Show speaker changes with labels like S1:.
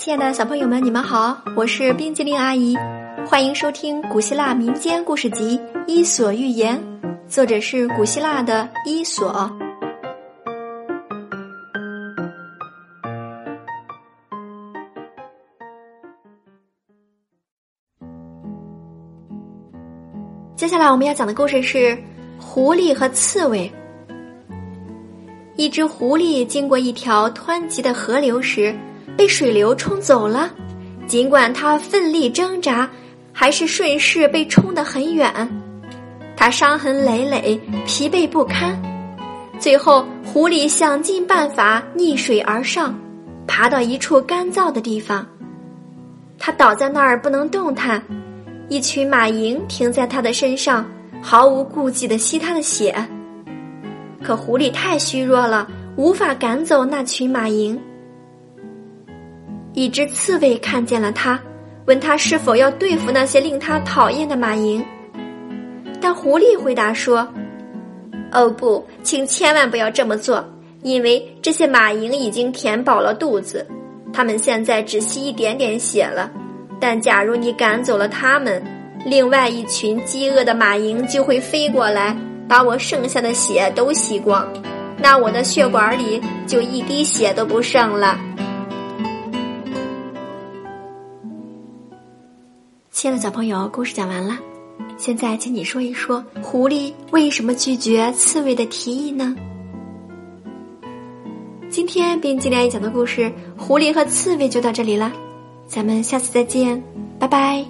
S1: 亲爱的小朋友们，你们好，我是冰激凌阿姨，欢迎收听古希腊民间故事集《伊索寓言》，作者是古希腊的伊索。接下来我们要讲的故事是《狐狸和刺猬》。一只狐狸经过一条湍急的河流时。被水流冲走了，尽管他奋力挣扎，还是顺势被冲得很远。他伤痕累累，疲惫不堪。最后，狐狸想尽办法逆水而上，爬到一处干燥的地方。他倒在那儿不能动弹，一群马蝇停在他的身上，毫无顾忌的吸他的血。可狐狸太虚弱了，无法赶走那群马蝇。一只刺猬看见了他，问他是否要对付那些令他讨厌的马蝇。但狐狸回答说：“哦不，请千万不要这么做，因为这些马蝇已经填饱了肚子，它们现在只吸一点点血了。但假如你赶走了它们，另外一群饥饿的马蝇就会飞过来，把我剩下的血都吸光，那我的血管里就一滴血都不剩了。”亲爱的小朋友，故事讲完了。现在，请你说一说，狐狸为什么拒绝刺猬的提议呢？今天冰激凌讲的故事《狐狸和刺猬》就到这里了，咱们下次再见，拜拜。